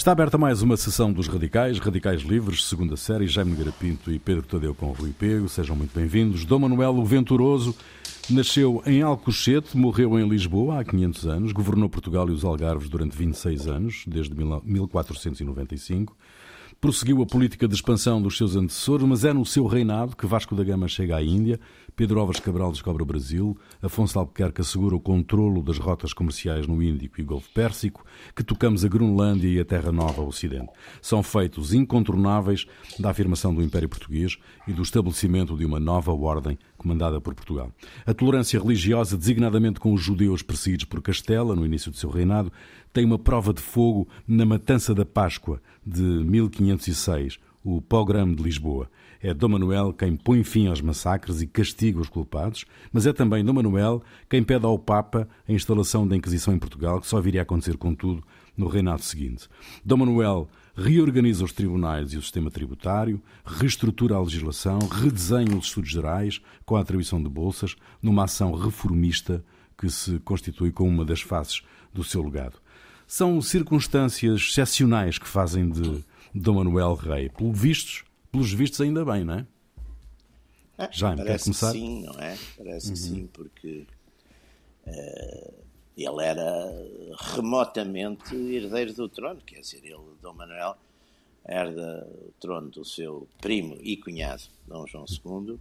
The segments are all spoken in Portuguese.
Está aberta mais uma sessão dos Radicais, Radicais Livres, segunda série, Jaime Garapinto e Pedro Tadeu com Rui Pego. Sejam muito bem-vindos. Dom Manuel Venturoso nasceu em Alcochete, morreu em Lisboa há 500 anos, governou Portugal e os Algarves durante 26 anos, desde 1495. Prosseguiu a política de expansão dos seus antecessores, mas é no seu reinado que Vasco da Gama chega à Índia, Pedro Álvares Cabral descobre o Brasil, Afonso Albuquerque assegura o controlo das rotas comerciais no Índico e Golfo Pérsico, que tocamos a Groenlândia e a Terra Nova Ocidente. São feitos incontornáveis da afirmação do Império Português e do estabelecimento de uma nova ordem comandada por Portugal. A tolerância religiosa, designadamente com os judeus perseguidos por Castela no início do seu reinado, tem uma prova de fogo na matança da Páscoa de 1506, o pogrom de Lisboa. É Dom Manuel quem põe fim aos massacres e castiga os culpados, mas é também Dom Manuel quem pede ao Papa a instalação da Inquisição em Portugal, que só viria a acontecer, contudo, no reinado seguinte. Dom Manuel reorganiza os tribunais e o sistema tributário, reestrutura a legislação, redesenha os estudos gerais com a atribuição de bolsas, numa ação reformista que se constitui como uma das faces do seu legado. São circunstâncias excepcionais que fazem de Dom Manuel rei. Pelo vistos, pelos vistos, ainda bem, não é? é Jaime, quer começar? sim, não é? Parece uhum. que sim, porque uh, ele era remotamente herdeiro do trono, quer dizer, ele, Dom Manuel, herda o trono do seu primo e cunhado, Dom João II,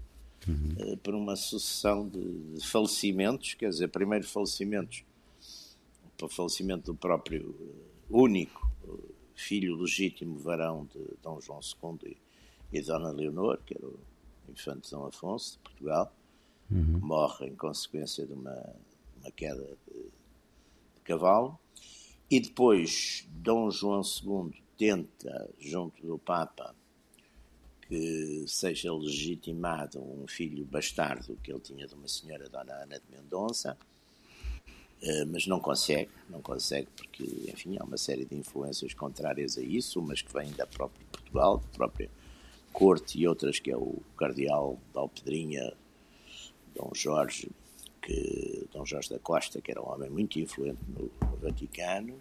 uhum. uh, por uma sucessão de, falecimentos, quer dizer, primeiro falecimentos, o falecimento do próprio uh, único filho legítimo varão de Dom João II e Dona Leonor, que era o infante Dom Afonso de Portugal, uhum. morre em consequência de uma, uma queda de, de, cavalo. E depois Dom João II tenta, junto do Papa, que seja legitimado um filho bastardo que ele tinha de uma senhora, Dona Ana de Mendonça, eh, mas não consegue, não consegue porque, enfim, há uma série de influências contrárias a isso, umas que vêm da própria Portugal, da própria corte e outras que é o cardeal da Alpedrinha, Dom Jorge, que Dom Jorge da Costa, que era um homem muito influente no, no Vaticano.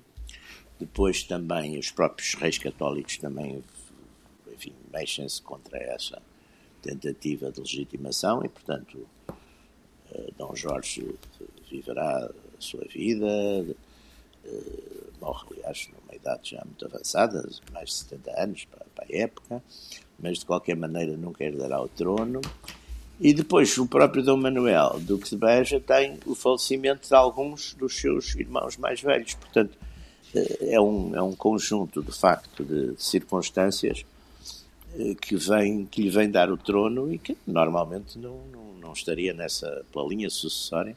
Depois também os próprios reis católicos também, enfim, mexem-se contra essa tentativa de legitimação e, portanto, eh, Dom Jorge viverá a sua vida, eh, morre, aliás, numa idade já muito avançada, mais de 70 anos para, a época, mas de qualquer maneira nunca herdará o trono. E depois o próprio Dom Manuel, Duque de Beja, tem o falecimento de alguns dos seus irmãos mais velhos. Portanto, eh, é um, é um conjunto, de facto, de circunstâncias que, vem, que lhe vem dar o trono e que normalmente não, não, não estaria nessa, pela linha sucessória,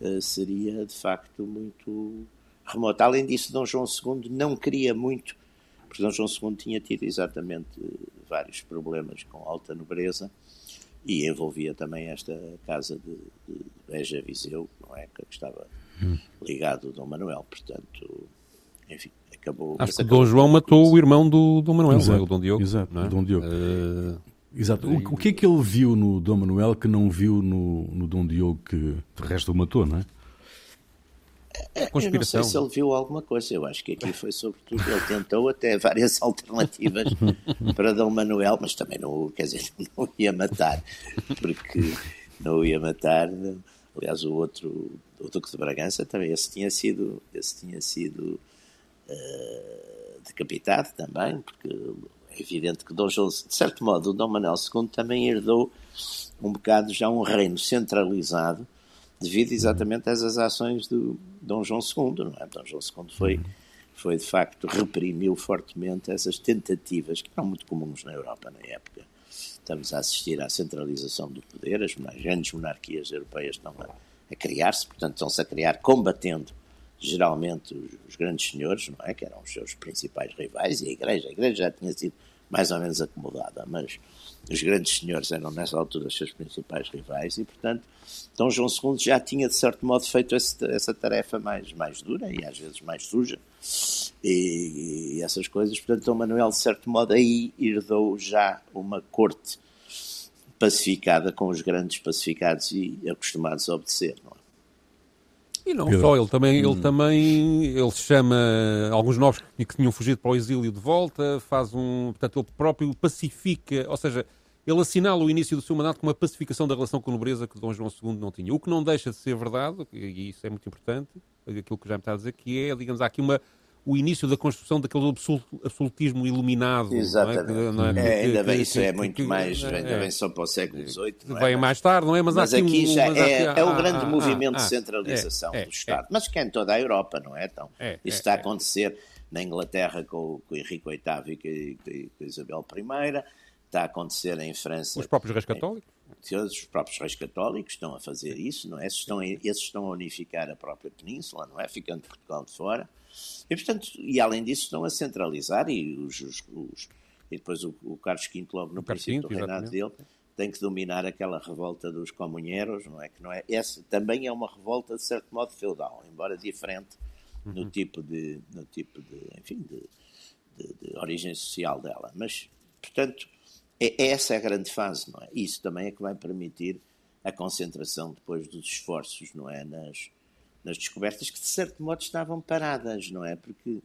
eh, seria de facto muito remota. Além disso, Dom João II não queria muito, porque Dom João II tinha tido exatamente vários problemas com alta nobreza e envolvia também esta casa de, de Beja Viseu, não é? Que estava hum. ligado ao Dom Manuel, portanto, enfim, acabou. Acho que Dom João matou o irmão do Dom Manuel, exato, o Dom Diogo. Exato, é? Dom Diogo. Uh... Exato. O, o, que é que ele viu no Dom Manuel que não viu no, no Dom Diogo que de resto o matou, não é? Conspiração. Eu não sei se ele viu alguma coisa. Eu acho que aqui foi sobretudo. Ele tentou até várias alternativas para Dom Manuel, mas também não, quer dizer, não ia matar, porque não ia matar. Aliás, o outro, o Duque de Bragança também, esse tinha sido, esse tinha sido uh, decapitado também, porque é evidente que Dom João, de certo modo, Dom Manuel II também herdou um bocado já um reino centralizado devido exatamente a essas ações do Dom João II. Não é? Dom João II foi, foi, de facto, reprimiu fortemente essas tentativas que eram muito comuns na Europa na época. Estamos a assistir à centralização do poder, as grandes monarquias europeias estão a, a criar-se, portanto, estão-se a criar combatendo geralmente os, grandes senhores, não é? Que eram os seus principais rivais, e a Igreja. A Igreja já tinha sido mais ou menos acomodada, mas os grandes senhores eram nessa altura os seus principais rivais e, portanto, Dom João II já tinha, de certo modo, feito esse, essa tarefa mais, mais dura e às vezes mais suja e, e, essas coisas. Portanto, Dom Manuel, de certo modo, aí herdou já uma corte pacificada com os grandes pacificados e acostumados a obedecer. Não é? E não Pedro. só, ele também, ele hum. também ele chama alguns novos que, que tinham fugido para o exílio de volta, faz um. Portanto, ele próprio pacifica, ou seja, ele assinala o início do seu mandato com uma pacificação da relação com a nobreza que Dom João II não tinha. O que não deixa de ser verdade, e isso é muito importante, aquilo que já me está a dizer, que é, digamos, há aqui uma, o início da construção daquele absolutismo iluminado. Exatamente. Não é? Não é? é ainda bem, isso é muito mais, ainda é. bem só para o século XVIII. É? Vem mais tarde, não é? Mas, mas aqui, já é, é o grande ah, movimento ah, de centralização do Estado. Mas que é em toda a Europa, não é? Então, isso está a acontecer na Inglaterra com, com Henrique VIII e com, com Isabel I, está a acontecer em França. Os próprios reis católicos? Os próprios reis católicos estão a fazer isso, não é? Esses estão, esses estão a unificar a própria península, não é? Ficando Portugal de fora. E, portanto, e além disso estão a centralizar e, os, os, os e depois o, o, Carlos V, logo no princípio do reinado dele, tem que dominar aquela revolta dos comunheiros, não é? Que não é essa também é uma revolta de certo modo feudal, embora diferente uhum. no tipo de, no tipo de, enfim, de, de, de origem social dela. Mas, portanto, é, essa é a grande fase, não é? Isso também é que vai permitir a concentração depois dos esforços, não é? Nas, nas descobertas que de certo modo estavam paradas, não é? Porque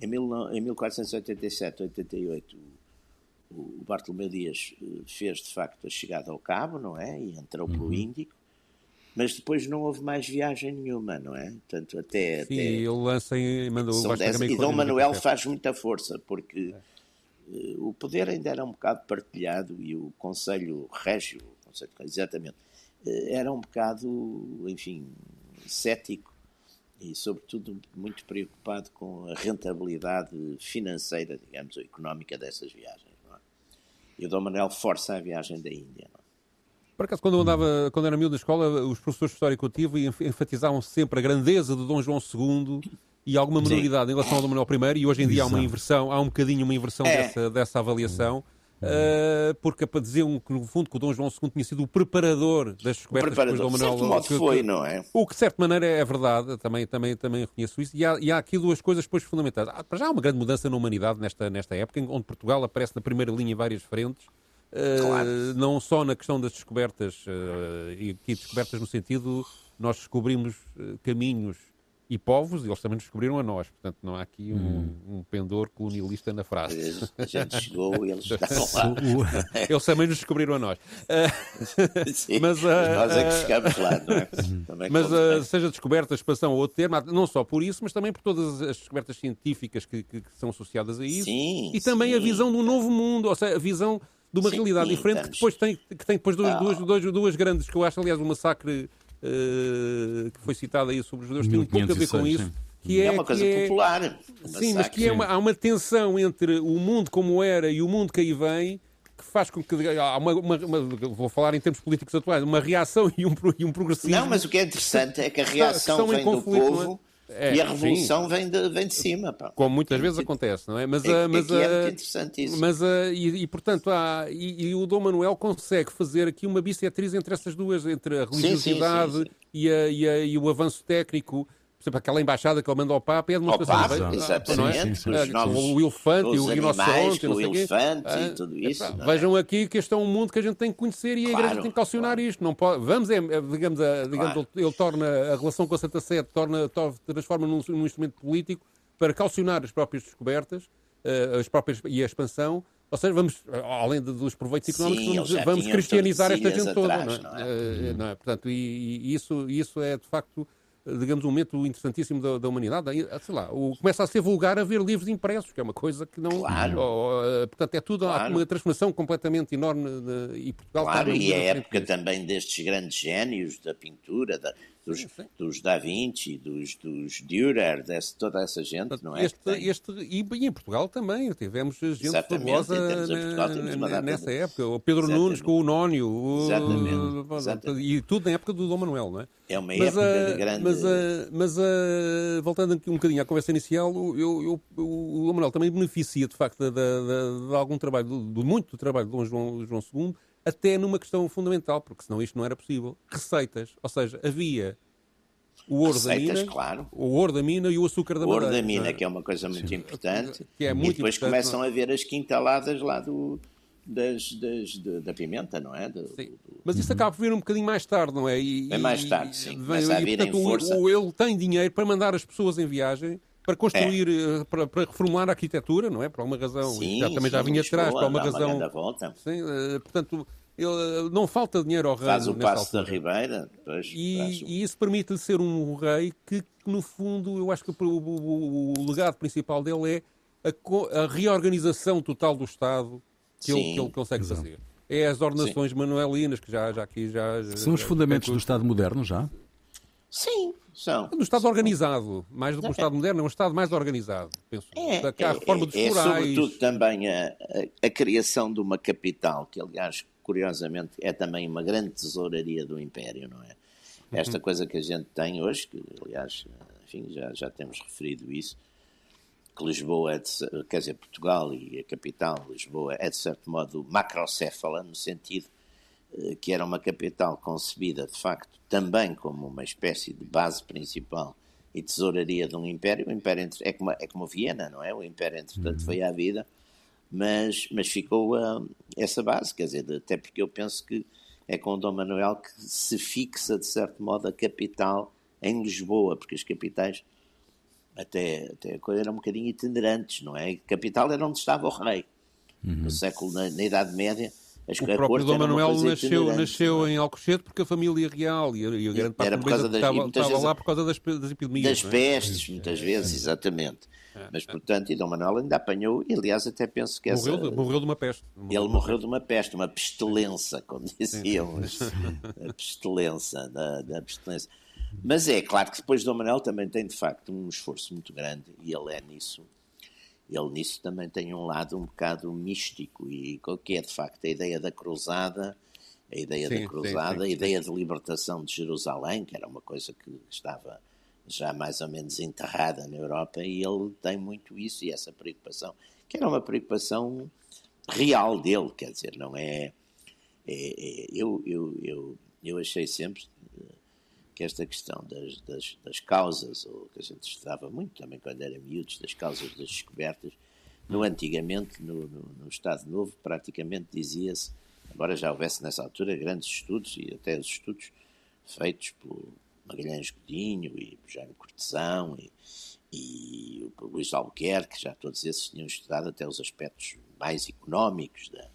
em, mil, em 1487, 88, o, o Bartolomeu Dias eh, fez de facto a chegada ao Cabo, não é? E entrou uhum. pelo Índico, mas depois não houve mais viagem nenhuma, não é? Portanto, até. Sim, até, ele lança e mandou o dez, E Dom Manuel faz muita força, porque. É o poder ainda era um bocado partilhado e o Conselho Régio, o Conselho, exatamente, eh, era um bocado, enfim, cético e, sobretudo, muito preocupado com a rentabilidade financeira, digamos, ou económica dessas viagens. É? E o Dom Manuel força a viagem da Índia. Não é? Por acaso, quando andava, quando era miúdo na escola, os professores de História que eu tive enfatizavam sempre a grandeza de Dom João II e alguma minoridade em relação ao Dom Manuel I, e hoje em dia há uma inversão, há um bocadinho uma inversão é. dessa, dessa avaliação. Uh, porque é para dizer um, que, no fundo, que o Dom João II tinha sido o preparador das descobertas o preparador, depois do Dom Manuel. De certo foi, não é? O que, de certa maneira, é verdade, também, também, também reconheço isso, e há, e há aqui duas coisas depois fundamentais. Há, já há uma grande mudança na humanidade nesta, nesta época, onde Portugal aparece na primeira linha em várias frentes, uh, claro. não só na questão das descobertas, uh, e aqui descobertas no sentido, nós descobrimos caminhos e povos, eles também nos descobriram a nós. Portanto, não há aqui um, hum. um pendor colonialista na frase. A gente chegou e eles estavam lá. eles também nos descobriram a nós. Sim, mas, uh, nós é que chegamos lá, não é? Também mas uh, seja descoberta, expansão ou outro termo, não só por isso, mas também por todas as descobertas científicas que, que, que são associadas a isso. Sim, e também sim. a visão de um novo mundo, ou seja, a visão de uma sim, realidade diferente que depois tem, que tem depois duas, duas, duas, duas grandes, que eu acho, aliás, o massacre uh, que foi citada aí sobre os judeus, tem um pouco a ver com isso. Que é, é uma coisa é, popular. Sim, mas que é uma, há uma tensão entre o mundo como era e o mundo que aí vem que faz com que há uma, uma, uma, vou falar em termos políticos atuais, uma reação e um, e um progressismo. Não, mas o que é interessante é que a reação vem do povo é, e a revolução vem de, vem de cima. Pá. Como muitas vezes acontece, não é? Mas, é, mas, é, é muito interessante isso. Mas, e, e, portanto, há, e, e, o Dom Manuel consegue fazer aqui uma bissetriz entre essas duas, entre a religiosidade sim, sim, e, a, e, a, e o avanço técnico exemplo, aquela embaixada que ele manda ao Papa é a demonstração. Ao Papa, exatamente. Sim, sim, sim. Novos, o elefante e o rinoceronte. O elefante e ah, tudo isso. Vejam aqui que este é um mundo que a gente tem que conhecer e a Igreja tem que calcionar claro. isto. Não pode, vamos, é, é digamos, a, digamos claro. ele torna a relação com a Santa Sede, torna, transforma num, num instrumento político para calcionar as próprias descobertas uh, as próprias, e a expansão. Ou seja, vamos, além de, dos proveitos económicos, Sim, vamos, vamos cristianizar esta gente toda. Não é? Não é? Uh, não é? Portanto, e, e, isso, isso é de facto digamos, um momento interessantíssimo da, da humanidade. Sei lá, o, começa a ser vulgar a ver livros impressos, que é uma coisa que não. Claro. Oh, portanto, é tudo claro. uma transformação completamente enorme de, e Portugal. Claro, e é a época também destes grandes génios da pintura, da, dos, sim, sim. dos Da Vinci, dos, dos Dürer, desse, toda essa gente, não é? Este, este, e, em Portugal também, tivemos gente famosa nessa época. O Pedro Exatamente. Nunes com o Nónio. O, Exatamente. Exatamente. E tudo na época do Dom Manuel, não é? É uma mas, época de grande... Mas, mas voltando aqui um bocadinho à conversa inicial, eu, eu, o Dom Manuel também beneficia, de facto, de, de, de algum trabalho, de, muito do trabalho de Dom João, João II, até numa questão fundamental, porque senão isto não era possível. Receitas. Ou seja, havia o ouro Receitas, da mina, claro. o ouro da mina e o açúcar da o madeira. ouro da mina, que é uma coisa muito Sim. importante. Que é muito e depois começam não. a ver as quintaladas lá do, das, das, da pimenta, não é? Do, do, Mas isso acaba por vir um bocadinho mais tarde, não é? E, Bem mais tarde, sim. Vem, e, portanto, força. O, ele tem dinheiro para mandar as pessoas em viagem para construir, é. Eh, para, para, reformular a arquitetura, não é? Por alguma razão. Sim, já, também sim, já vinha atrás, por alguma razão. Uma volta. Sim, uh, portanto, ele, eh, não falta dinheiro ao rei. Faz o passo altura. da Ribeira. Depois e, e, isso permite-lhe ser um rei que, no fundo, eu acho que o, o, o legado principal dele é a, a, reorganização total do Estado que, ele, que ele, consegue Exato. fazer. É as ornações Sim. manuelinas, que já, já aqui já. São os fundamentos do Estado moderno já? Sim, são. No Estado organizado, mais do que o Estado moderno, é um Estado mais organizado, penso. É, é, a reforma dos é, é sobretudo também a, a, a, criação de uma capital, que aliás, curiosamente, é também uma grande tesouraria do Império, não é? Esta uhum. coisa que a gente tem hoje, que aliás, enfim, já, já temos referido isso, que Lisboa é, de, quer dizer, Portugal e a capital, Lisboa, é de certo modo macrocéfala, no sentido que era uma capital concebida, de facto, também como uma espécie de base principal e tesouraria de um império. O império é como, é como Viena, não é? O império, entretanto, uhum. foi à vida, mas, mas ficou uh, essa base, quer dizer, até porque eu penso que é com o Dom Manuel que se fixa, de certo modo, a capital em Lisboa, porque as capitais até, até a coisa era um bocadinho itinerantes, não é? A capital era onde estava o rei. Uhum. No século, na, na Idade Média, as, o próprio Dom Manuel nasceu, nasceu em Alcochete porque a família real e a, e a grande parte era por causa das, estava, estava lá por causa das, das epidemias. Das é? pestes, muitas vezes, é. exatamente. É, Mas, portanto, e Dom Manuel ainda apanhou, e aliás até penso que morreu essa... De, morreu de uma peste. Ele morreu de uma peste, uma pestilença, como diziam, a pestilença, da, da pestilença. Mas é claro que depois Dom Manuel também tem, de facto, um esforço muito grande, e ele é nisso ele nisso também tem um lado um bocado místico e que é de facto a ideia da cruzada, a ideia sim, da cruzada, sim, sim, a ideia de libertação de Jerusalém, que era uma coisa que estava já mais ou menos enterrada na Europa, e ele tem muito isso e essa preocupação, que era uma preocupação real dele, quer dizer, não é. é, é eu, eu, eu, eu achei sempre que esta questão das, das, das, causas, ou que a gente estudava muito também quando era miúdos, das causas das descobertas, no antigamente, no, no, no Estado Novo, praticamente dizia-se, embora já houvesse nessa altura grandes estudos, e até os estudos feitos pelo Magalhães Godinho e por Jaime Cortesão e, e o Luís Albuquerque, já todos esses tinham estudado até os aspectos mais económicos da,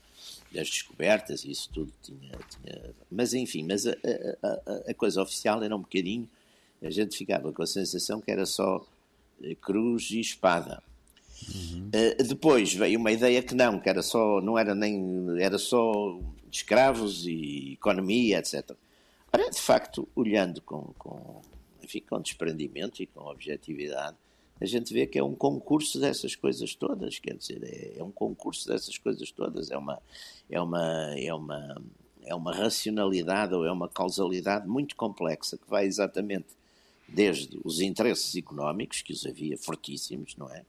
das descobertas, isso tudo tinha. tinha... Mas enfim, mas a, a, a, coisa oficial era um bocadinho. A gente ficava com a sensação que era só eh, cruz e espada. Uhum. Uh, depois veio uma ideia que não, que era só, não era nem, era só escravos e economia, etc. Ora, de facto, olhando com, com, enfim, com desprendimento e com objetividade, a gente vê que é um concurso dessas coisas todas, quer dizer, é, é, um concurso dessas coisas todas, é uma, é uma, é uma, é uma racionalidade ou é uma causalidade muito complexa que vai exatamente desde os interesses económicos, que os havia fortíssimos, não é?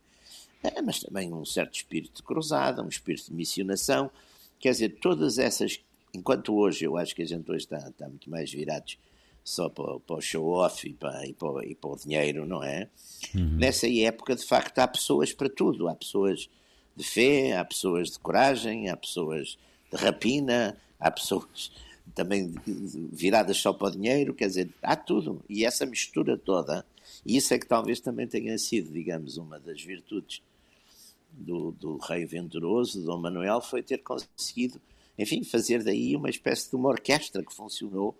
é mas também um certo espírito de cruzada, um espírito de missionação, quer dizer, todas essas, enquanto hoje eu acho que a gente hoje está, está muito mais virados só para, para o show-off e e, para, e para o dinheiro, não é? Uhum. Nessa época, de facto, há pessoas para tudo. Há pessoas de fé, há pessoas de coragem, há pessoas de rapina, há pessoas também viradas só para o dinheiro, quer dizer, há tudo. E essa mistura toda, e isso é que talvez também tenha sido, digamos, uma das virtudes do, do rei venturoso, Dom Manuel, foi ter conseguido, enfim, fazer daí uma espécie de uma orquestra que funcionou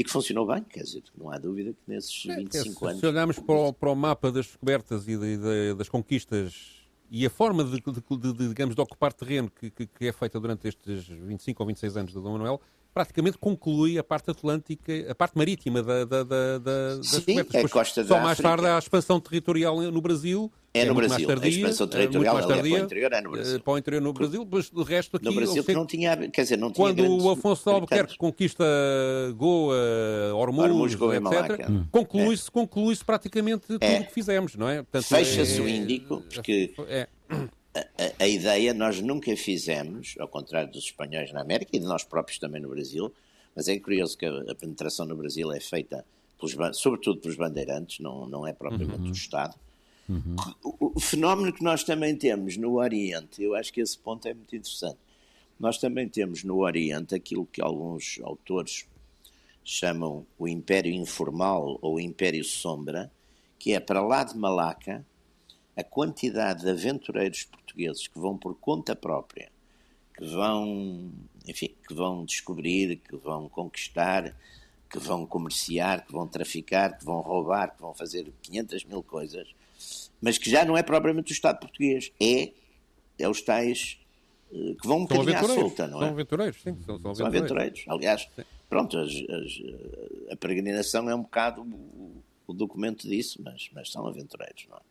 e que funcionou bem, quer dizer, não há dúvida que nesses 25 é, anos. Se olharmos para o, para o, mapa das descobertas e de, de, das conquistas e a forma de, de, digamos, de ocupar terreno que, que, que, é feita durante estes 25 ou 26 anos de Dom Manuel, praticamente conclui a parte atlântica, a parte marítima da, da, da, da Sim, das é costa Só mais tarde há a expansão territorial no Brasil. É, é no Brasil. Tardia, a expansão é territorial é tardia, para o interior é no Brasil. Eh, para o interior no Brasil, mas o resto aqui... No Brasil que não tinha, quer dizer, não tinha Quando o Afonso de Albuquerque conquista Goa, Hormuz, Goa etc., hum. conclui-se é. conclui praticamente tudo o é. que fizemos, não é? Fecha-se é- o Índico, porque... A, a, ideia nós nunca fizemos, ao contrário dos espanhóis na América e de nós próprios também no Brasil, mas é curioso que a, a penetração no Brasil é feita, pelos, sobretudo pelos bandeirantes, não, não é propriamente uhum. o Estado. Uhum. O, o, fenómeno que nós também temos no Oriente, eu acho que esse ponto é muito interessante. nós também temos no Oriente aquilo que alguns autores chamam o Império Informal ou o Império Sombra, que é para lá de Malaca a quantidade de aventureiros portugueses que vão por conta própria, que vão, enfim, que vão descobrir, que vão conquistar, que vão comerciar, que vão traficar, que vão roubar, que vão fazer 500 mil coisas, mas que já não é propriamente o Estado português, é, é os tais eh, que vão um bocadinho à solta, não é? São aventureiros, sim, são, são aventureiros. São aventureiros. Aliás, sim. pronto, as, as, a peregrinação é um bocado o, o documento disso, mas, mas são aventureiros, não é?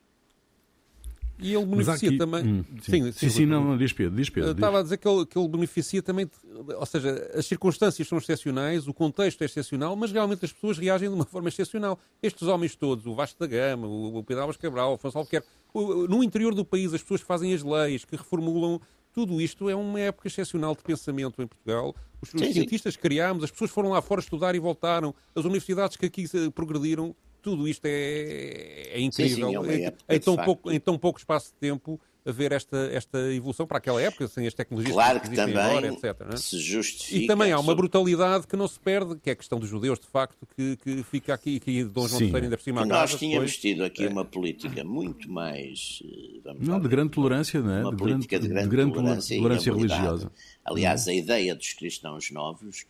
E ele beneficia aqui... também. Hum, sim, sim, sim, sim não, não, diz Pedro, diz Pedro. Estava diz. a dizer que ele, que ele beneficia também, de, ou seja, as circunstâncias são excepcionais, o contexto é excepcional, mas realmente as pessoas reagem de uma forma excepcional. Estes homens todos, o Vasco da Gama, o, o Pedro Álvares Cabral, o Afonso Albuquerque, no interior do país, as pessoas que fazem as leis, que reformulam tudo isto é uma época excepcional de pensamento em Portugal. Os, sim, cientistas sim. criámos, as pessoas foram lá fora estudar e voltaram, as universidades que aqui progrediram, tudo isto é, é incrível. Sim, sim, é, em, tão pouco, em tão pouco espaço de tempo, ver esta, esta evolução para aquela época, sem as tecnologias claro que, que também agora, etc. É? Se justifica. E também há uma brutalidade que não se perde, que é a questão dos judeus, de facto, que, que fica aqui, que Dom João III ainda por cima Nós tínhamos depois... tido aqui é. uma política muito mais. Eh, vamos não, de grande tolerância, não é? Uma de política grande, de grande, de grande tolerância, tolerância religiosa. Aliás, a ideia dos cristãos novos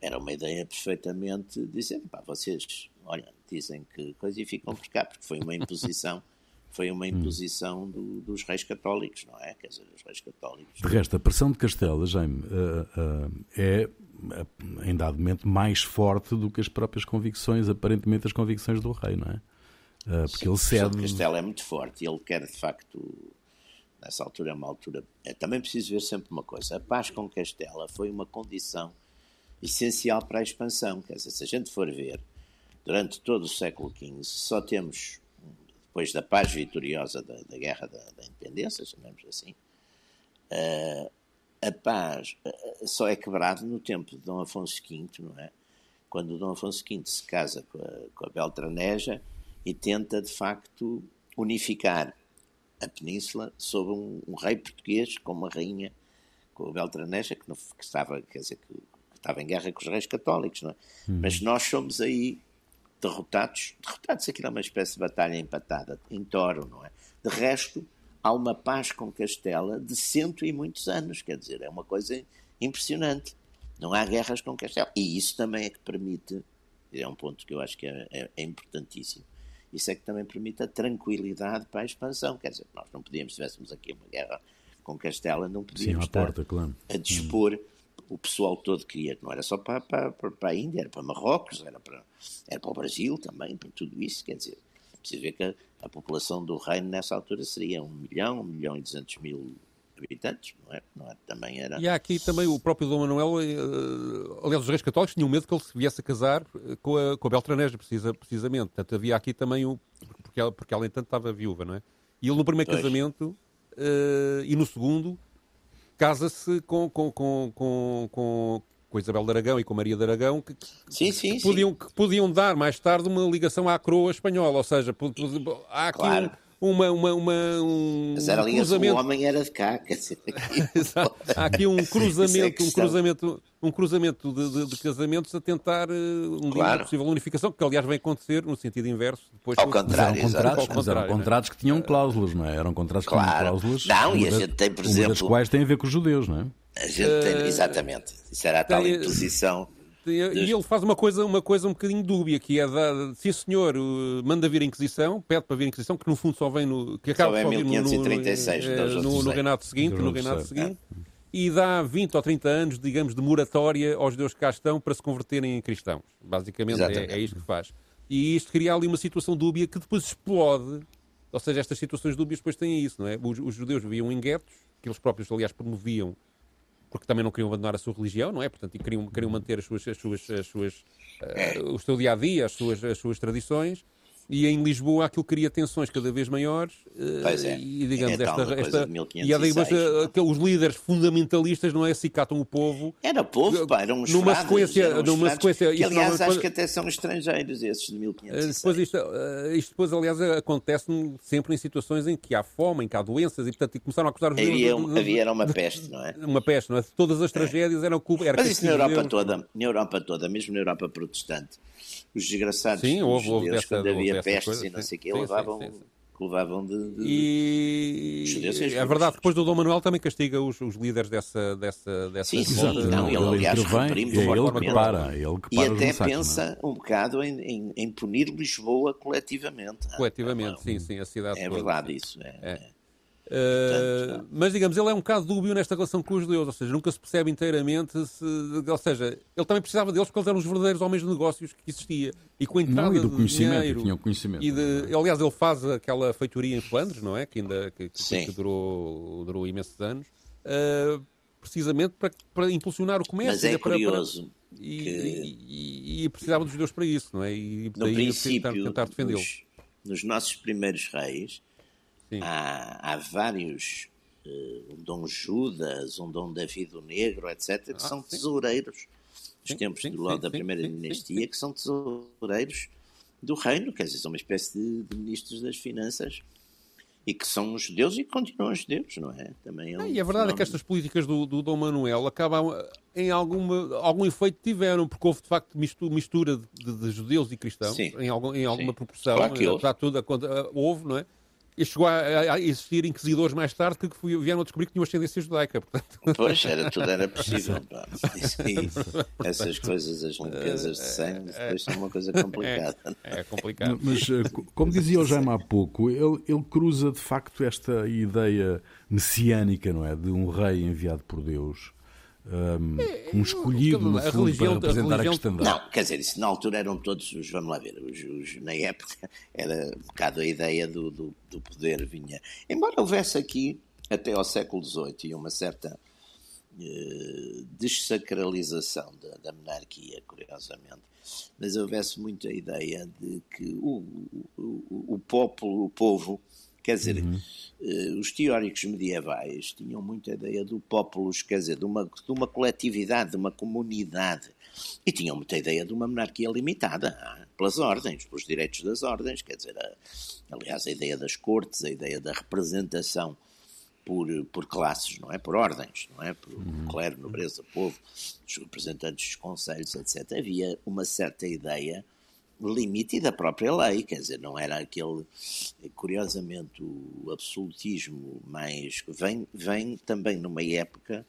era uma ideia perfeitamente dizer, pá, vocês, olha, dizem que coisa e ficam por cá, porque foi uma imposição foi uma hum. imposição do, dos reis católicos, não é? Quer dizer, os reis católicos. De resto, a pressão de Castela, Jaime, uh, uh, é em dado momento mais forte do que as próprias convicções, aparentemente as convicções do rei, não é? Uh, porque Sim, ele cede. A de Castela é muito forte e ele quer de facto. Nessa altura é uma altura. É, também preciso ver sempre uma coisa: a paz com Castela foi uma condição essencial para a expansão. Quer dizer, se a gente for ver, durante todo o século XV, só temos depois da paz vitoriosa da, da Guerra da, da, Independência, chamemos assim, uh, a paz uh, só é quebrada no tempo de Dom Afonso V, não é? Quando Dom Afonso V se casa com a, com a Beltraneja e tenta, de facto, unificar a península sob um, um rei português com uma rainha, com a Beltraneja, que, não, que estava, quer dizer, que, que, estava em guerra com os reis católicos, não é? Hum. Mas nós somos aí derrotados. Derrotados, aquilo é uma espécie de batalha empatada, em Toro, não é? De resto, há uma paz com Castela de cento e muitos anos, quer dizer, é uma coisa impressionante. Não há guerras com Castela. E isso também é que permite, é um ponto que eu acho que é, é, é importantíssimo, isso é que também permite a tranquilidade para a expansão. Quer dizer, nós não podíamos, se tivéssemos aqui uma guerra com Castela, não podíamos Sim, estar porta, claro. a dispor hum o pessoal todo queria, não era só para, para, para a Índia, era para Marrocos, era para, era para o Brasil também, para tudo isso, quer dizer, precisa ver que a, a, população do reino nessa altura seria um milhão, um milhão e duzentos mil habitantes, não é? Não é? Também era... E há aqui também o próprio Dom Manuel, uh, aliás, os reis católicos tinham medo que ele se viesse a casar eh, com a, com a Beltraneja, precisa, precisamente. Portanto, havia aqui também o... Porque ela, porque ela, entanto, estava viúva, não é? E ele no primeiro pois. casamento uh, e no segundo casa-se com, com, com, com, com, com Isabel de Aragão e com Maria de Aragão, que, sim, sim, que podiam, sim. que podiam dar mais tarde uma ligação à coroa espanhola. Ou seja, há aqui claro. Um uma, uma, uma um Mas era cruzamento. o homem era de cá, quer dizer. Há aqui um é cruzamento, é um cruzamento, um cruzamento de, de, de casamentos a tentar uh, um claro. dia possível unificação, que aliás vai acontecer no sentido inverso. Depois, ao contrário, eram contratos, ao contrário, eram contratos que tinham cláusulas, não é? Eram contratos que claro. tinham cláusulas. Não, e a gente tem, por exemplo. Das quais tem a ver com os judeus, não é? A gente tem, uh, exatamente. Isso era a tal imposição e ele faz uma coisa, uma coisa um bocadinho dúbia, que é da, se o senhor manda vir a Inquisição, pede para vir a Inquisição, que no fundo só vem no. que acaba só, vem em 1536, no, no, no, no reinado seguinte, no reinado seguinte, e dá 20 ou 30 anos, digamos, de moratória aos judeus que cá estão para se converterem em cristãos. Basicamente é, é isto que faz. E isto cria ali uma situação dúbia que depois explode. Ou seja, estas situações dúbias depois têm isso, não é? Os, os judeus viviam em guetos, que eles próprios, aliás, promoviam porque também não queriam abandonar a sua religião, não é? Portanto, e queriam, queriam manter as suas, as suas, as suas, uh, o seu dia a dia, as suas, as suas tradições. E em Lisboa aquilo cria tensões cada vez maiores. Eh, pois é. E digamos, é esta, esta, e é digamos, é? os líderes fundamentalistas não é se catam o povo. Era povo, pá, eram os numa frades, sequência, eram numa sequência. Que, aliás, acho que até são estrangeiros esses de 1506. Depois isto, isto depois, aliás, acontece sempre em situações em que há fome, em que há doenças e, portanto, começaram a acusar os havia, de, de, havia era uma peste, não é? Uma peste, não é? Todas as tragédias eram culpa. Era Mas isso na Europa toda, na Europa toda, mesmo na Europa protestante, os desgraçados sim, houve, houve judeus, dessa, quando havia pestes e não sei o quê, levavam, sim, sim, levavam de, de e judeus, é verdade depois do Dom Manuel também castiga os, os líderes dessa dessa dessa sim, sim, não, ele, aliás reprime é ele que para, ele que para e até pensa um bocado em, em, em, punir Lisboa coletivamente. Coletivamente sim sim a cidade é verdade isso é. É. Uh, mas digamos, ele é um bocado dúbio nesta relação com os judeus, ou seja, nunca se percebe inteiramente se, ou seja, ele também precisava deles porque eles eram os verdadeiros homens de negócios que existia e com a entrada não, e do conhecimento, dinheiro tinha conhecimento. e de, aliás ele faz aquela feitoria em Flandres, não é, que ainda que, que, que durou, durou imensos anos, uh, precisamente para, para, impulsionar o comércio. Mas é para, curioso. Para, e, e, e, e, precisava dos judeus para isso, não é? E daí no princípio, tentar, tentar defendê-los. Nos, nos nossos primeiros reis há, há vários uh, um Dom Judas, um Dom David o Negro, etc., que ah, são sim. tesoureiros dos tempos sim, do, sim, da primeira dinastia, que são tesoureiros do reino, quer dizer, são uma espécie de, de ministros das finanças e que são judeus e continuam judeus, não é? Também é um e a verdade é que estas políticas do, do Dom Manuel acabam em alguma, algum efeito tiveram, porque houve de facto mistura de, de judeus e cristãos Sim. em, algum, em alguma Sim. proporção. Claro que houve. Apesar de tudo, houve, não é? E chegou a, a, existir inquisidores mais tarde que vieram a descobrir que tinham ascendência judaica. Portanto... Pois, era, tudo era possível. essas coisas, as limpezas de sangue, depois são uma coisa complicada. É, é complicado. Mas, eh, como dizia o Jaime há pouco, ele, ele cruza de facto esta ideia messiânica, não é? De um rei enviado por Deus um, é, um escolhido no fundo, religião, para representar a, religião, a cristandade. Não, quer dizer, isso na altura eram todos os, vamos lá ver, os, os, na época era um bocado a ideia do, do, do, poder vinha. Embora houvesse aqui, até ao século XVIII, uma certa uh, desacralização da, da, monarquia, curiosamente, mas houvesse muito a ideia de que o, o, o, o, popolo, o povo, quer dizer, uhum uh, os teóricos medievais tinham muita ideia do populus, quer dizer, de uma, de uma coletividade, de uma comunidade, e tinham muita ideia de uma monarquia limitada pelas ordens, pelos direitos das ordens, quer dizer, a, aliás, a ideia das cortes, a ideia da representação por, por classes, não é? Por ordens, não é? Por uhum. clero, nobreza, povo, os representantes dos conselhos, etc. Havia uma certa ideia limite da própria lei, quer dizer, não era aquele, curiosamente, o absolutismo mais. vem, vem também numa época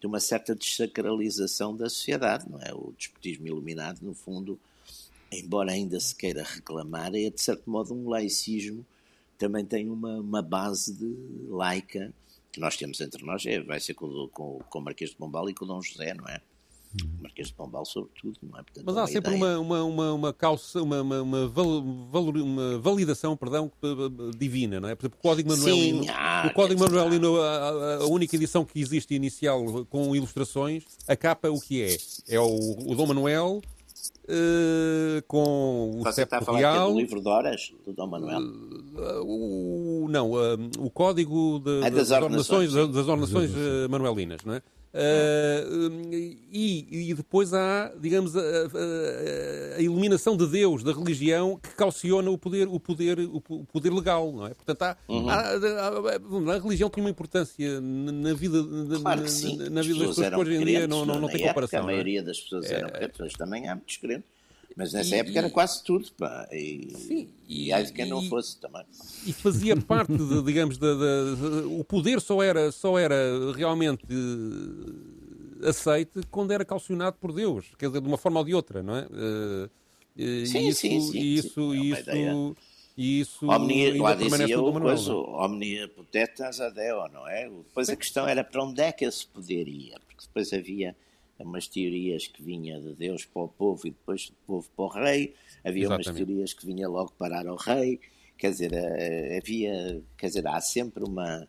de uma certa desacralização da sociedade, não é? O despotismo iluminado, no fundo, embora ainda se queira reclamar, é de certo modo um laicismo, também tem uma, uma base de laica que nós temos entre nós, é, vai ser com, com, com o Marquês de Pombal e com o Dom José, não é? Marquês de Pombal, sobretudo, não é? Portanto, Mas há sempre uma, uma, uma, uma, calça, uma, uma, uma, valor, uma validação perdão, divina, não é? Por exemplo, o Código Manuelino, Sim, ah, o Código Manuelino a, a, única edição que existe inicial com ilustrações, a capa o que é? É o, o Dom Manuel Uh, com o Você está a falar real, do livro de horas do Dom Manuel? Uh, o, não, uh, o código de, é das, das, ordenações, das ordenações manuelinas, não é? Uh, e, e, depois há, digamos, a, a, a, iluminação de Deus, da religião, que calciona o poder, o poder, o poder legal, não é? Portanto, há, uhum. há, há, a religião tem uma importância na vida, claro na, na, vida das pessoas que hoje em dia não, não, não tem comparação. A é? maioria das pessoas eram é, crentes, também há muitos crentes. Mas nessa e, época era quase tudo, pá. E, sim, e, e quem não fosse também. E fazia parte, de, digamos, de, de, o poder só era, só era realmente uh, aceite quando era calcionado por Deus, quer dizer, de uma forma ou de outra, não é? Uh, sim, isso, sim, sim, isso, sim. isso, isso, isso Omnia, lá dizia o coisa, potetas adeo, não é? Depois a questão era para onde é que esse poder ia, porque depois havia umas teorias que vinha de Deus para o povo e depois do povo para o rei, havia Exatamente. umas teorias que vinha logo parar ao rei, quer dizer, eh, havia, quer dizer, há sempre uma,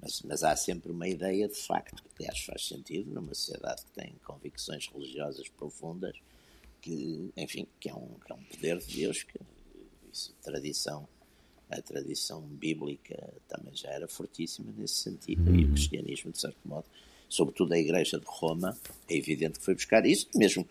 mas, mas há sempre uma ideia de facto, que aliás faz sentido numa sociedade que tem convicções religiosas profundas, que, enfim, que é um, que é um poder de Deus que isso, tradição, a tradição bíblica também já era fortíssima nesse sentido, e o uhum. cristianismo, de certo modo, sobretudo a Igreja de Roma, é evidente que foi buscar isso, mesmo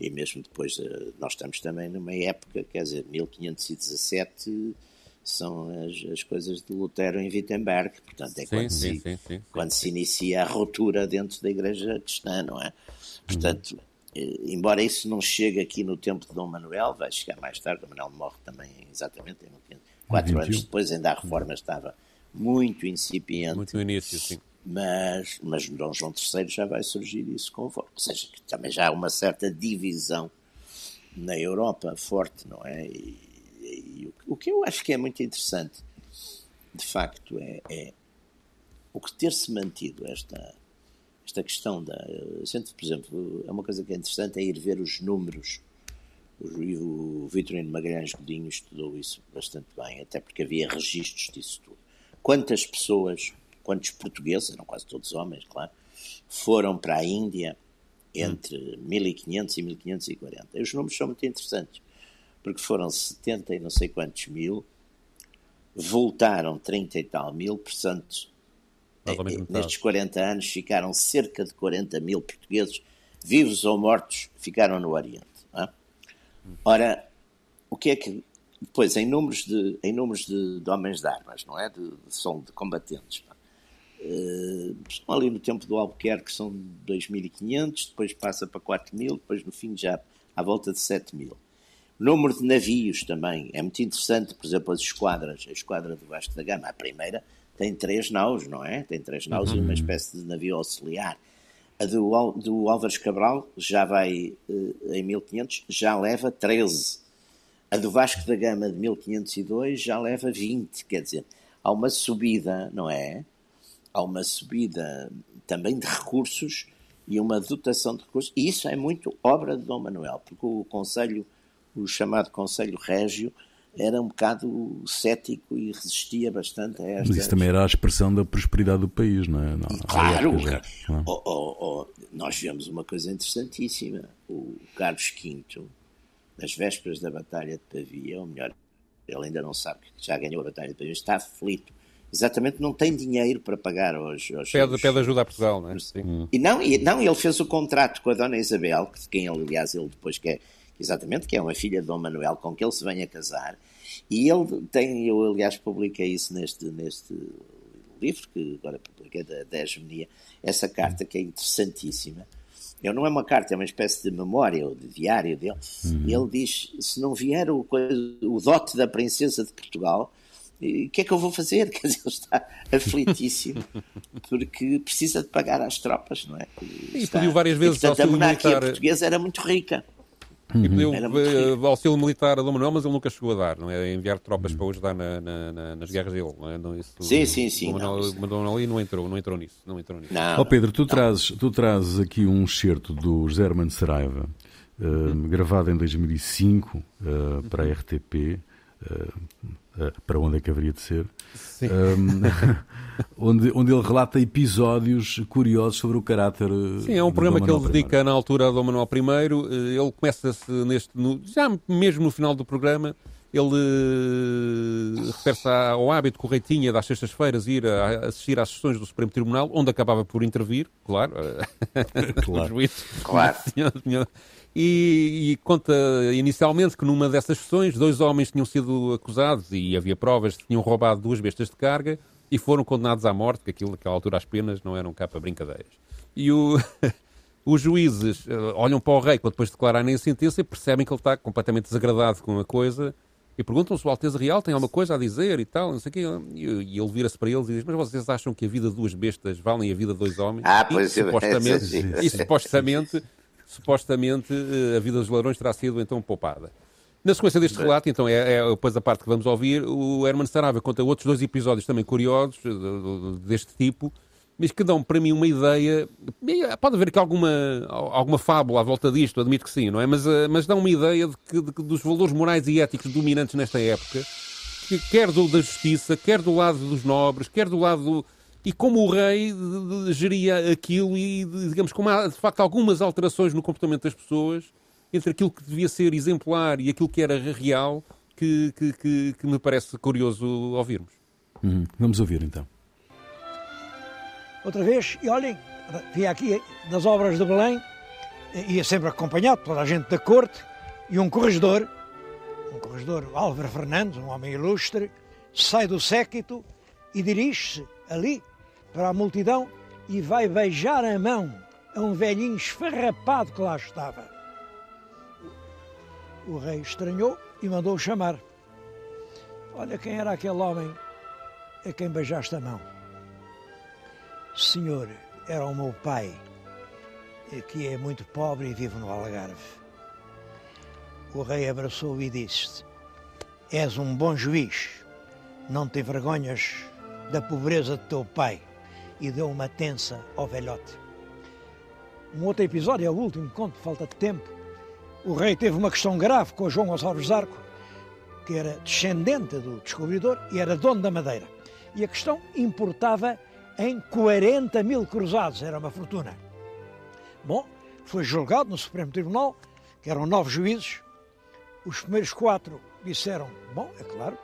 e mesmo depois eh, nós estamos também numa época, quer dizer, 1517 são as, as coisas de Lutero em Wittenberg, portanto é sim, quando, sim, se, sim, quando se inicia a ruptura dentro da Igreja cristã, não é? Portanto, uhum. embora isso não chegue aqui no tempo de Dom Manuel, vai chegar mais tarde, Dom Manuel morre também exatamente em quatro anos depois, ainda a reforma estava muito incipiente. Muito início, sim mas, mas Dom João III já vai surgir isso com força. Ou seja, que também já há uma certa divisão na Europa forte, não é? E, e o, o, que eu acho que é muito interessante, de facto, é, é o que ter-se mantido esta, esta questão da. Gente, por exemplo, é uma coisa que é interessante é ir ver os números. O, o Vitorino Magalhães Godinho estudou isso bastante bem, até porque havia registros disso tudo. Quantas pessoas quantos portugueses, eram quase todos homens, claro, foram para a Índia entre 1500 e 1540. E os números são muito interessantes, porque foram 70 e não sei quantos mil, voltaram 30 e tal mil, portanto, nestes 40 anos ficaram cerca de 40 mil portugueses, vivos ou mortos, ficaram no Oriente. É? Ora, o que é que depois em números de em números de, de homens de armas, não é, de, são de combatentes, Uh, ali no tempo do Albuquerque são 2.500, depois passa para 4.000, depois no fim já à volta de 7.000. O número de navios também é muito interessante, por exemplo, as esquadras. A esquadra do Vasco da Gama, a primeira, tem três naus, não é? Tem três naus uhum. e uma espécie de navio auxiliar. A do, do Álvares Cabral já vai uh, em 1500, já leva 13. A do Vasco da Gama de 1502 já leva 20, quer dizer, há uma subida, não é? Há uma subida também de recursos e uma dotação de recursos, e isso é muito obra de Dom Manuel, porque o Conselho, o chamado Conselho Régio, era um bocado cético e resistia bastante a esta. Mas isso também era a expressão da prosperidade do país, não é? Não, claro! Não. É? Oh, oh, oh, nós vemos uma coisa interessantíssima. O Carlos V, nas vésperas da Batalha de Pavia, ou melhor, ele ainda não sabe que já ganhou a Batalha de Pavia, está aflito exatamente não tem dinheiro para pagar aos, aos pede, pede ajuda a Portugal, não é? Sim. E não, e, não, ele fez o contrato com a Dona Isabel, de quem ele, aliás, ele depois quer, exatamente, que é uma filha de Dom Manuel, com que ele se vem a casar, e ele tem, eu aliás publiquei isso neste, neste livro, que agora publiquei da, da hegemonia, essa carta que é interessantíssima, eu não é uma carta, é uma espécie de memória ou de diário dele. Uhum. Ele diz: se não vier o, o dote da princesa de Portugal, o que é que eu vou fazer? Quer dizer, ele está aflitíssimo porque precisa de pagar às tropas, não é? E está... pediu várias vezes e, portanto, a monarquia militar... portuguesa era muito rica. E pediu uh, auxílio militar a Dom Manuel, mas ele nunca chegou a dar, não é? Enviar tropas uhum. para ajudar na, na, na, nas guerras dele, não é? Não, isso, sim, sim, sim. Dom Manuel, não, Dom Manuel não entrou, não entrou nisso. Não entrou nisso. Não, oh, Pedro, tu, Trazes, tu trazes aqui um excerto do José Hermano Saraiva, uh, gravado em 2005 uh, para a RTP. Uh, para onde é que haveria de ser, um, onde, onde ele relata episódios curiosos sobre o caráter. Sim, é um programa que ele dedica I. na altura a Dom Manuel I. Eh, ele começa-se neste. No, já mesmo no final do programa, ele uh, refere-se ao hábito que o rei tinha das sextas-feiras ir a, assistir às sessões do Supremo Tribunal, onde acabava por intervir, claro. claro. claro. E, e, conta inicialmente que numa dessas sessões dois homens tinham sido acusados e havia provas que tinham roubado duas bestas de carga e foram condenados à morte, que aquilo, naquela altura as penas não eram cá para brincadeiras. E o, os juízes uh, olham para o rei quando depois de declararem a sentença e percebem que ele está completamente desagradado com a coisa e perguntam se o Alteza Real tem alguma coisa a dizer e tal, não sei o quê. E, ele vira-se para eles e diz: Mas vocês acham que a vida de duas bestas valem a vida de dois homens? Ah, pois e, supostamente, e supostamente supostamente eh, a vida dos ladrões terá sido então poupada. Na sequência deste relato, então, é, é depois a parte que vamos ouvir, o Herman Saraiva conta outros dois episódios também curiosos eh, deste tipo, mas que dão para mim uma ideia. Pode haver aqui alguma, alguma fábula à volta disto, admito que sim, não é? Mas, eh, mas dão uma ideia de que, de, dos valores morais e éticos dominantes nesta época, que, quer do, da justiça, quer do lado dos nobres, quer do lado do, e como o rei geria aquilo e, digamos, como há de facto algumas alterações no comportamento das pessoas entre aquilo que devia ser exemplar e aquilo que era real, que, que, que, que me parece curioso ouvirmos. Uhum. Vamos ouvir então. Outra vez, e olhem, via aqui das obras de Belém, ia sempre acompanhado, toda a gente da corte, e um corregedor, um corregedor Álvaro Fernandes, um homem ilustre, sai do séquito e dirige-se ali para a multidão e vai beijar a mão a um velhinho esfarrapado que lá estava. O rei estranhou e mandou chamar. Olha quem era aquele homem a quem beijaste a mão. Senhor, era o meu pai, que é muito pobre e vive no Algarve. O rei abraçou e disse: És um bom juiz, não te vergonhas da pobreza de teu pai. E deu uma tensa ao velhote. Um outro episódio, é o último conto, falta de tempo. O rei teve uma questão grave com João Gonçalves Zarco, que era descendente do descobridor e era dono da Madeira. E a questão importava em 40 mil cruzados, era uma fortuna. Bom, foi julgado no Supremo Tribunal, que eram nove juízes. Os primeiros quatro disseram: Bom, é claro,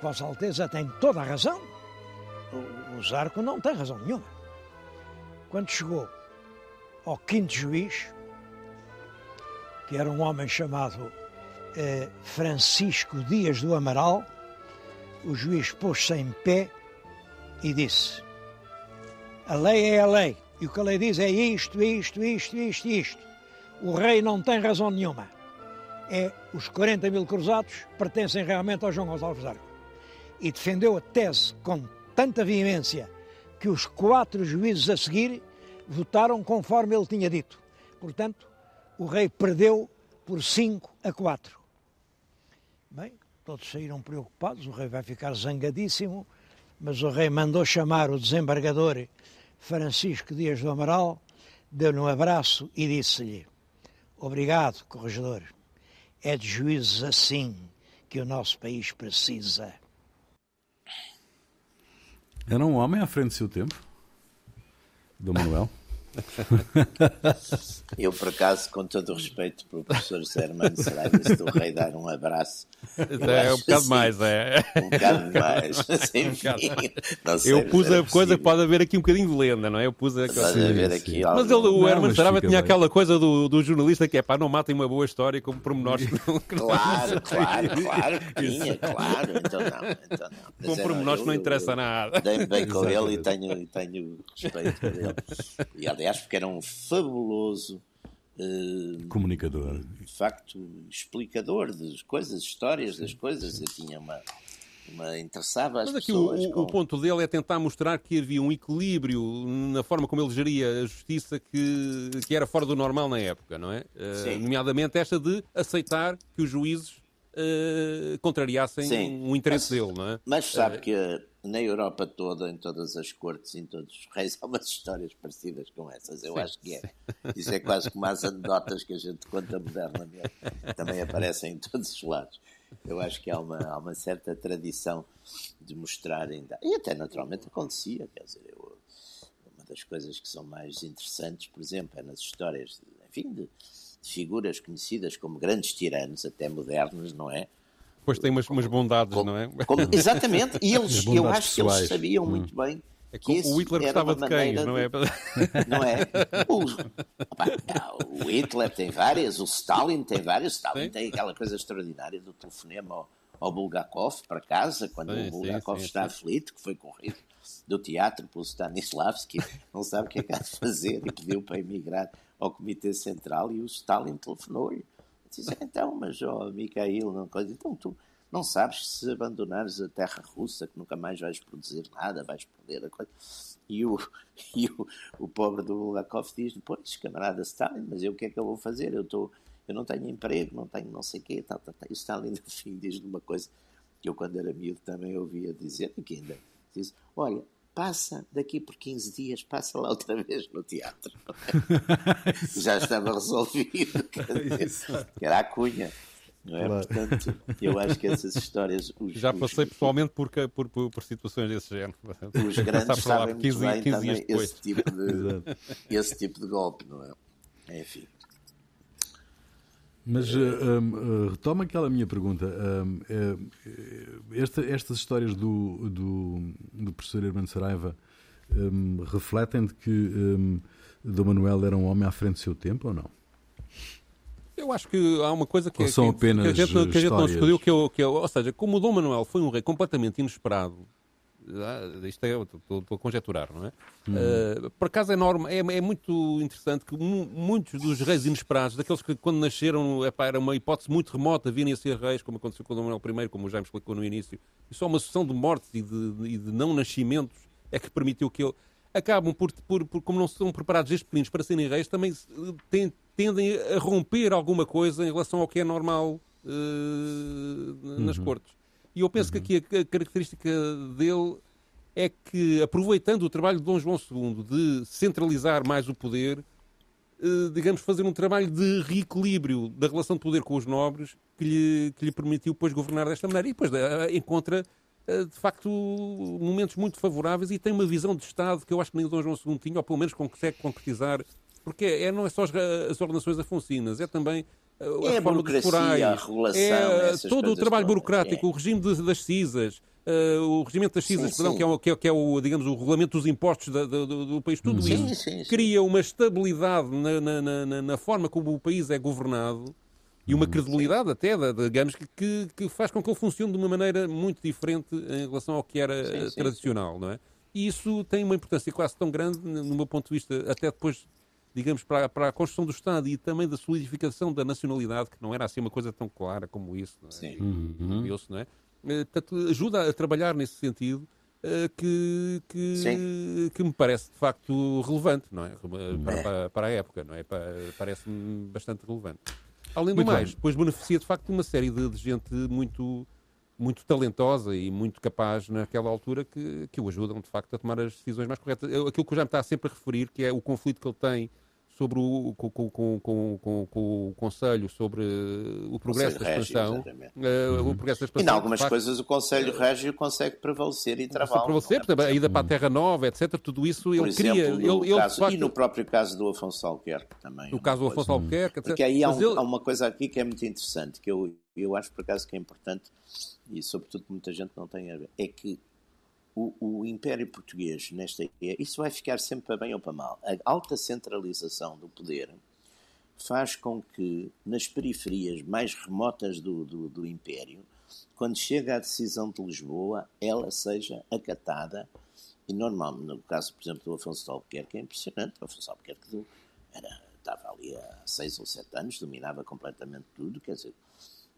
Vossa Alteza tem toda a razão. O, Zarco não tem razão nenhuma. Quando chegou ao quinto juiz, que era um homem chamado eh, Francisco Dias do Amaral, o juiz pôs-se em pé e disse: A lei é a lei, e o que a lei diz é isto, isto, isto, isto, isto. O rei não tem razão nenhuma. É os 40 mil cruzados pertencem realmente ao João Gonçalves Arco. E defendeu a tese com tanta veemência que os quatro juízes a seguir votaram conforme ele tinha dito. Portanto, o rei perdeu por 5 a 4. Bem, todos saíram preocupados, o rei vai ficar zangadíssimo, mas o rei mandou chamar o desembargador Francisco Dias do Amaral, deu-lhe um abraço e disse-lhe: Obrigado, corregedor. É de juízes assim que o nosso país precisa. Era um homem à frente do seu tempo, do Manuel. Eu, por acaso, com todo o respeito para o professor Sermano Saraiva, do rei dar um abraço. É, um bocado assim, mais, é. Um bocado mais. Assim, um bocado mais. eu pus a coisa que pode haver aqui um bocadinho de lenda, não é? Eu pus a coisa. Pode haver aqui Mas ele, o Hermano Saraiva tinha bem. aquela coisa do, do jornalista que é pá, não matem uma boa história como pormenores. claro, claro, claro, tinha, claro. Então não. Então não. Com pormenores não interessa nada. Dei-me bem com ele e tenho, e tenho respeito por ele. E, aliás, porque era um fabuloso uh, comunicador, de facto, explicador das coisas, histórias das coisas. Eu tinha uma, uma interessava as Mas aqui pessoas. O, com... o, ponto dele é tentar mostrar que havia um equilíbrio na forma como ele geria a justiça que, que era fora do normal na época, não é? Uh, nomeadamente esta de aceitar que os juízes uh, contrariassem Sim. um interesse mas, dele, não é? Mas sabe uh, que na Europa toda, em todas as cortes, em todos os reis, há umas histórias parecidas com essas. Eu sim, acho que é. Isso é quase como as anedotas que a gente conta modernamente. Também aparecem em todos os lados. Eu acho que há uma, há uma certa tradição de mostrar ainda. E até naturalmente acontecia. Quer dizer, eu, uma das coisas que são mais interessantes, por exemplo, é nas histórias, de, enfim, de, de figuras conhecidas como grandes tiranos, até modernos, não é? Pois tem umas, umas bondades, como, não é? Como, exatamente, e eles, eu acho pessoais. que eles sabiam hum. muito bem. É como o Hitler gostava de cães, não é? Não é? O, opa, o, Hitler tem várias, o Stalin tem várias, o Stalin sim. tem aquela coisa extraordinária do telefonema ao, ao Bulgakov para casa, quando sim, o Bulgakov sim, está aflito, que foi corrido do teatro pelo Stanislavski, não sabe o que é que há de fazer e pediu para emigrar ao Comitê Central e o Stalin telefonou-lhe Dizem, então, mas, oh, Mikhail, não coisa, então tu não sabes se abandonares a terra russa, que nunca mais vais produzir nada, vais perder a coisa. E o, e o, o pobre do Bulgakov diz, pois, camarada Stalin, mas eu o que é que eu vou fazer? Eu, tô, eu não tenho emprego, não tenho não sei o quê. E Stalin, no fim, diz uma coisa que eu, quando era miúdo, também ouvia dizer, que ainda diz, olha, passa daqui por 15 dias, passa lá outra vez no teatro. Já estava resolvido. que era a cunha. Não é? Claro. Portanto, eu acho que essas histórias. Os, Já passei os, pessoalmente por, por, por, por, situações desse género. Os grandes sabem 15, muito bem 15 também esse tipo, de, esse tipo de golpe, não é? Enfim. Mas um, uh, retoma aquela minha pergunta. Um, esta, estas histórias do, do, do professor Hermano Saraiva um, refletem de que um, Dom Manuel era um homem à frente do seu tempo ou não? Eu acho que há uma coisa que, são que, apenas que, a gente, que a gente não discutiu, que, é, que é, ou seja, como o Dom Manuel foi um rei completamente inesperado, isto é, estou, a conjecturar, não é? Hum. Uh, por acaso é, norma, é, é, muito interessante que muitos dos reis inesperados, daqueles que quando nasceram epá, era uma hipótese muito remota virem a ser reis, como aconteceu com o Dom Manuel I, como já me explicou no início, e só uma sucessão de mortes e de, e de não nascimentos é que permitiu que ele acabam por, por, por, como não são preparados estes pequeninos para serem reis, também tem, tendem a romper alguma coisa em relação ao que é normal uh, nas uhum. cortes. E eu penso uhum. que aqui a, característica dele é que, aproveitando o trabalho de Dom João II de centralizar mais o poder, uh, digamos, fazer um trabalho de reequilíbrio da relação de poder com os nobres que lhe, que lhe permitiu depois governar desta maneira. E depois encontra eh, de facto, momentos muito favoráveis e tem uma visão de Estado que eu acho que nem o Dom João II tinha, ou pelo menos consegue concretizar, porque é, não é só as, as ordenações afonsinas, é também eh, é a dos forais, a regulação, é todo o trabalho burocrático, é. o regime das CISas, uh, o regimento das CISas, sim, perdão, sim. Que, é o, que, é, que é o, digamos, o regulamento dos impostos da, do, do, país, tudo sim, isso cria uma estabilidade na, na, na, na forma como o país é governado e uma credibilidade até, digamos, que, que faz com que ele funcione de uma maneira muito diferente em relação ao que era sim, tradicional, não é? E isso tem uma importância quase tão grande, no meu ponto de vista, até depois, digamos, para, para a construção do Estado e também da solidificação da nacionalidade, que não era assim uma coisa tão clara como isso, não é? Sim. Uhum. não é? Eh, portanto, ajuda a trabalhar nesse sentido eh, que, que, que, me parece de facto relevante, não é? Para, para, para a época, não é? Parece-me bastante relevante. Além do muito mais, bem. depois beneficia de facto de uma série de, de, gente muito, muito talentosa e muito capaz naquela altura que, que o ajudam de facto a tomar as decisões mais corretas. Eu, aquilo que o Jaime está sempre a referir, que é o conflito que ele tem sobre o, com, com, com, com, o Conselho sobre o progresso da expansão. Uh, uhum. o progresso da expansão. E em algumas facto, coisas o Conselho Régio consegue prevalecer e travar. Prevalecer, é? a ida para a Terra Nova, etc. Tudo isso ele exemplo, cria. No ele, caso, facto, e no próprio caso do Afonso Albuquerque também. No é caso do Afonso Albuquerque, etc. Porque aí há, um, ele... há, uma coisa aqui que é muito interessante, que eu, eu acho por acaso que é importante, e sobretudo muita gente não tem a ver, é que o, o, Império Português, nesta isso vai ficar sempre para bem ou para mal. A alta centralização do poder faz com que, nas periferias mais remotas do, do, do Império, quando chega a decisão de Lisboa, ela seja acatada. E normal, no caso, por exemplo, do Afonso de Albuquerque, é impressionante. O Afonso de Albuquerque era, estava ali há seis ou sete anos, dominava completamente tudo, quer dizer,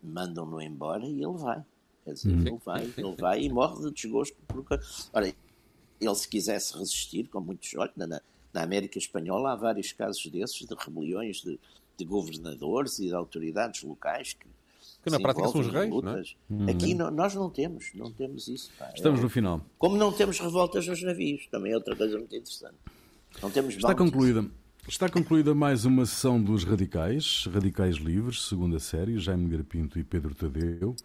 mandam-no embora e ele vai. Quer dizer, uhum. ele vai, ele vai e morre de desgosto. Porque, ora, ele se quisesse resistir, como muitos, olha, na, na América Espanhola há vários casos desses, de rebeliões de, de governadores e de autoridades locais que, que na prática são os reis, não é? Uhum. Aqui não, nós não temos, não temos isso. Pá. Estamos é, no final. Como não temos revoltas nos navios, também é outra coisa muito interessante. Não temos Está concluída. Está concluída mais uma sessão dos Radicais, Radicais Livres, segunda série, Jaime Garapinto e Pedro Tadeu.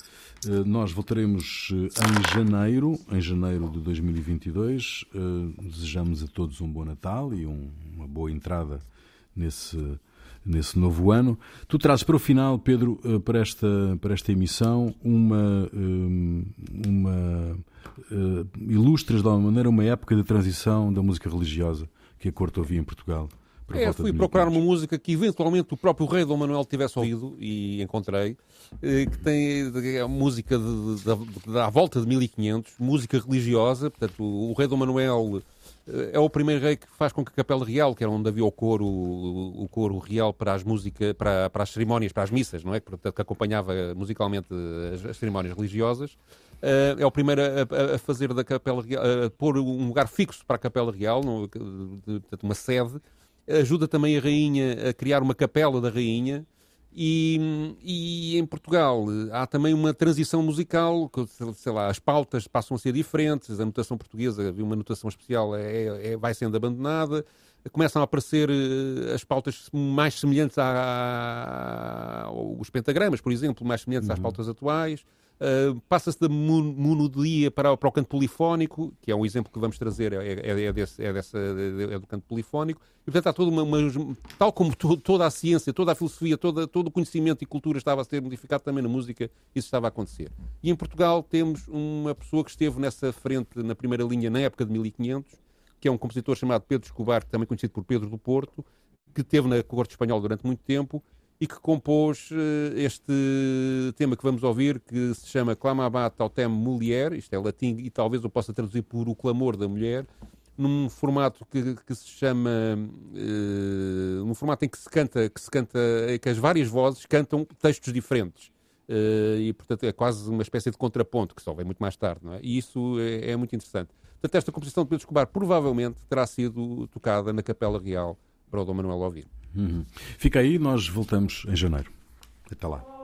Eh, nós voltaremos eh, em janeiro, em janeiro de 2022. Eh, desejamos a todos um bom Natal e uma boa entrada nesse, nesse novo ano. Tu trazes para o final, Pedro, para esta, para esta emissão, uma, uma ilustras de alguma maneira uma época de transição da música religiosa que a corte ouvia em Portugal. É, fui procurar uma música que eventualmente o próprio rei Dom Manuel tivesse ouvido e encontrei, eh, que tem é música da volta de 1500, música religiosa, portanto o, o rei Dom Manuel eh, é o primeiro rei que faz com que a Capela Real, que era onde havia o coro, o coro real para as músicas, para, para as cerimónias, para as missas, não é? Portanto, que acompanhava musicalmente as, as cerimónias religiosas, é o primeiro a, a, fazer da Capela Real, a pôr um lugar fixo para a Capela Real, não, portanto, uma sede, ajuda também a rainha a criar uma capela da rainha. E, e, em Portugal há também uma transição musical, sei lá, as pautas passam a ser diferentes, a notação portuguesa, uma notação especial, é, é, vai sendo abandonada, começam a aparecer uh, as pautas mais semelhantes a, aos pentagramas, por exemplo, mais semelhantes uhum. às pautas atuais. Uh, Passa-se da monodia para, para o canto polifónico, que é um exemplo que vamos trazer, é, é, é, desse, é, dessa, é do canto polifónico. E, portanto, há toda uma, uma tal como to, toda a ciência, toda a filosofia, toda, todo o conhecimento e cultura estava a ser modificado também na música, isso estava a acontecer. E em Portugal temos uma pessoa que esteve nessa frente, na primeira linha, na época de 1500, que é um compositor chamado Pedro Escobar, também conhecido por Pedro do Porto, que esteve na corte espanhola durante muito tempo e que compôs uh, este tema que vamos ouvir, que se chama Clamabat Autem Mulher, isto é latim e talvez eu possa traduzir por O Clamor da Mulher, num formato que, que se chama, uh, num formato em que se canta, que se canta, que as várias vozes cantam textos diferentes. Uh, e, portanto, é quase uma espécie de contraponto, que só vem muito mais tarde, não é? E isso é, é muito interessante. Portanto, esta composição de Pedro Escobar provavelmente terá sido tocada na Capela Real para o Dom Manuel ouvir. Uhum. Fica aí, nós voltamos em janeiro. Até lá.